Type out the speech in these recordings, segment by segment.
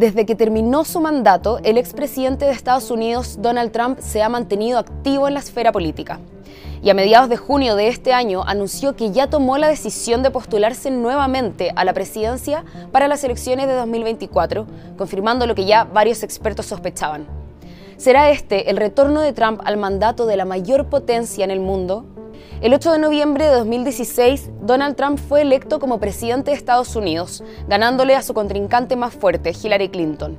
Desde que terminó su mandato, el expresidente de Estados Unidos, Donald Trump, se ha mantenido activo en la esfera política. Y a mediados de junio de este año anunció que ya tomó la decisión de postularse nuevamente a la presidencia para las elecciones de 2024, confirmando lo que ya varios expertos sospechaban. ¿Será este el retorno de Trump al mandato de la mayor potencia en el mundo? El 8 de noviembre de 2016, Donald Trump fue electo como presidente de Estados Unidos, ganándole a su contrincante más fuerte, Hillary Clinton.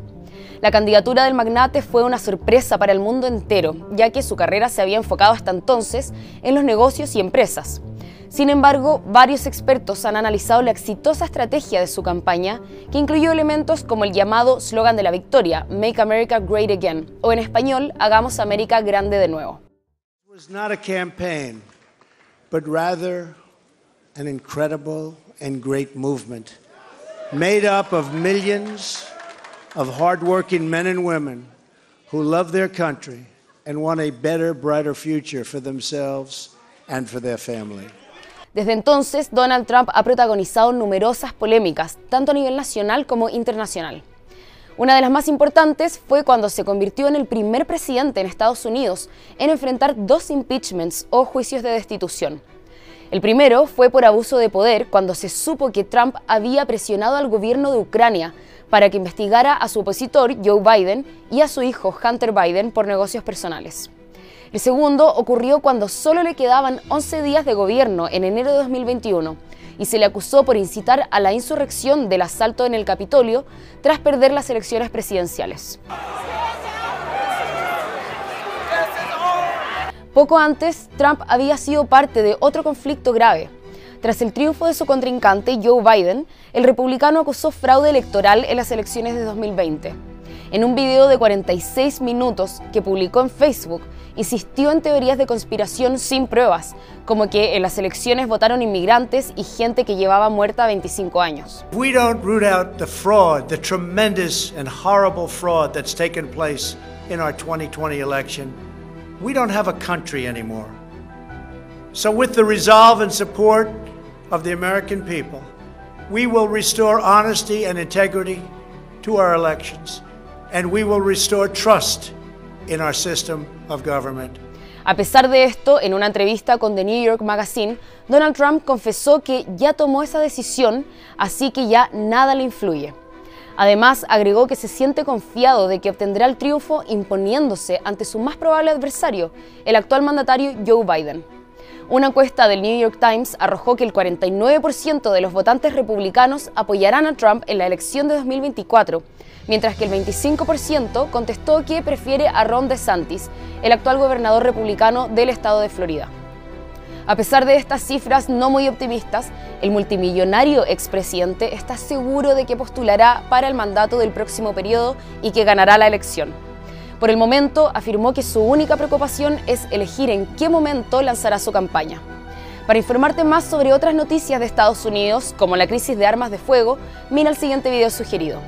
La candidatura del magnate fue una sorpresa para el mundo entero, ya que su carrera se había enfocado hasta entonces en los negocios y empresas. Sin embargo, varios expertos han analizado la exitosa estrategia de su campaña, que incluyó elementos como el llamado slogan de la victoria, Make America Great Again, o en español, Hagamos América Grande de nuevo but rather an incredible and great movement made up of millions of hardworking men and women who love their country and want a better, brighter future for themselves and for their family. Desde entonces, Donald Trump ha protagonizado numerosas polémicas, tanto a nivel nacional como internacional. Una de las más importantes fue cuando se convirtió en el primer presidente en Estados Unidos en enfrentar dos impeachments o juicios de destitución. El primero fue por abuso de poder cuando se supo que Trump había presionado al gobierno de Ucrania para que investigara a su opositor Joe Biden y a su hijo Hunter Biden por negocios personales. El segundo ocurrió cuando solo le quedaban 11 días de gobierno en enero de 2021 y se le acusó por incitar a la insurrección del asalto en el Capitolio tras perder las elecciones presidenciales. Poco antes, Trump había sido parte de otro conflicto grave. Tras el triunfo de su contrincante, Joe Biden, el republicano acusó fraude electoral en las elecciones de 2020. En un video de 46 minutos que publicó en Facebook, insistió en teorías de conspiración sin pruebas, como que en las elecciones votaron inmigrantes y gente que llevaba muerta 25 años. We don't root out the fraud, the tremendous and horrible fraud that's taken place in our 2020 election. We don't have a country anymore. So with the resolve and support of the American people, we will restore honesty and integrity to our elections, and we will restore trust in our system of government. A pesar de esto, en una entrevista con The New York Magazine, Donald Trump confesó que ya tomó esa decisión, así que ya nada le influye. Además, agregó que se siente confiado de que obtendrá el triunfo imponiéndose ante su más probable adversario, el actual mandatario Joe Biden. Una encuesta del New York Times arrojó que el 49% de los votantes republicanos apoyarán a Trump en la elección de 2024, mientras que el 25% contestó que prefiere a Ron DeSantis, el actual gobernador republicano del estado de Florida. A pesar de estas cifras no muy optimistas, el multimillonario expresidente está seguro de que postulará para el mandato del próximo periodo y que ganará la elección. Por el momento, afirmó que su única preocupación es elegir en qué momento lanzará su campaña. Para informarte más sobre otras noticias de Estados Unidos, como la crisis de armas de fuego, mira el siguiente video sugerido.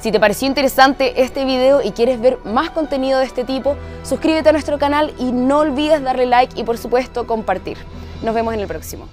Si te pareció interesante este video y quieres ver más contenido de este tipo, suscríbete a nuestro canal y no olvides darle like y por supuesto compartir. Nos vemos en el próximo.